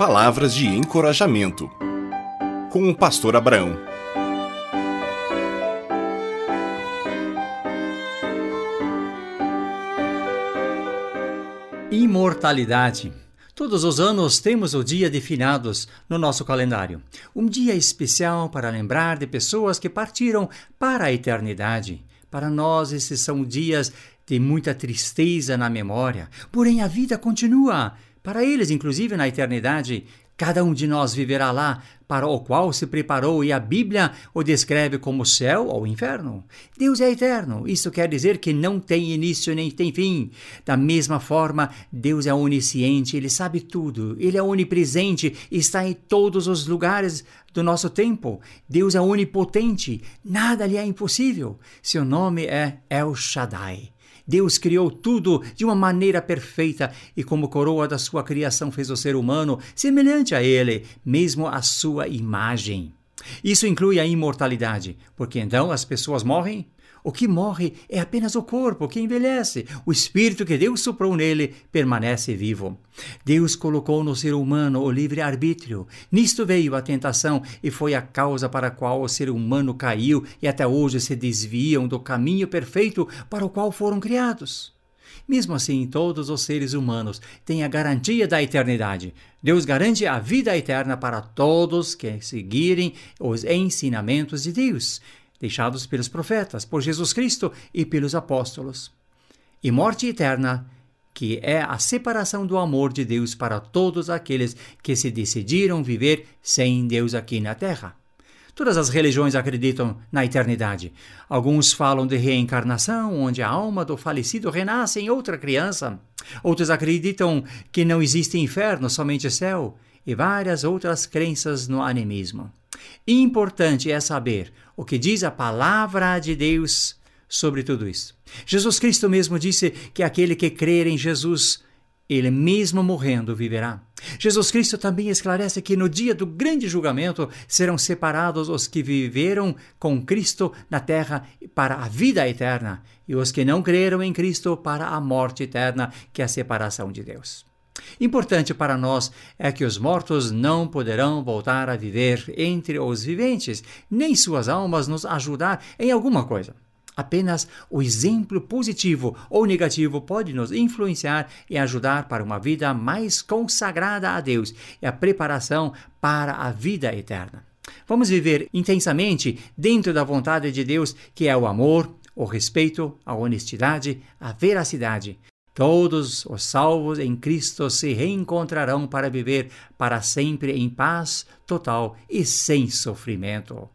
Palavras de encorajamento. Com o pastor Abraão. Imortalidade. Todos os anos temos o Dia de Finados no nosso calendário. Um dia especial para lembrar de pessoas que partiram para a eternidade. Para nós, esses são dias de muita tristeza na memória. Porém, a vida continua. Para eles, inclusive na eternidade, cada um de nós viverá lá, para o qual se preparou, e a Bíblia o descreve como céu ou inferno. Deus é eterno, isso quer dizer que não tem início nem tem fim. Da mesma forma, Deus é onisciente, ele sabe tudo, ele é onipresente, está em todos os lugares do nosso tempo. Deus é onipotente, nada lhe é impossível. Seu nome é El Shaddai. Deus criou tudo de uma maneira perfeita e, como coroa da sua criação, fez o ser humano semelhante a ele, mesmo a sua imagem. Isso inclui a imortalidade, porque então as pessoas morrem o que morre é apenas o corpo que envelhece. O espírito que Deus soprou nele permanece vivo. Deus colocou no ser humano o livre-arbítrio. Nisto veio a tentação e foi a causa para a qual o ser humano caiu e até hoje se desviam do caminho perfeito para o qual foram criados. Mesmo assim, todos os seres humanos têm a garantia da eternidade. Deus garante a vida eterna para todos que seguirem os ensinamentos de Deus deixados pelos profetas, por Jesus Cristo e pelos apóstolos. E morte eterna, que é a separação do amor de Deus para todos aqueles que se decidiram viver sem Deus aqui na terra. Todas as religiões acreditam na eternidade. Alguns falam de reencarnação, onde a alma do falecido renasce em outra criança. Outros acreditam que não existe inferno, somente céu. E várias outras crenças no animismo. Importante é saber o que diz a palavra de Deus sobre tudo isso. Jesus Cristo mesmo disse que aquele que crer em Jesus, ele mesmo morrendo viverá. Jesus Cristo também esclarece que no dia do grande julgamento serão separados os que viveram com Cristo na terra para a vida eterna e os que não creram em Cristo para a morte eterna, que é a separação de Deus. Importante para nós é que os mortos não poderão voltar a viver entre os viventes, nem suas almas nos ajudar em alguma coisa. Apenas o exemplo positivo ou negativo pode nos influenciar e ajudar para uma vida mais consagrada a Deus e a preparação para a vida eterna. Vamos viver intensamente dentro da vontade de Deus, que é o amor, o respeito, a honestidade, a veracidade, Todos os salvos em Cristo se reencontrarão para viver para sempre em paz total e sem sofrimento.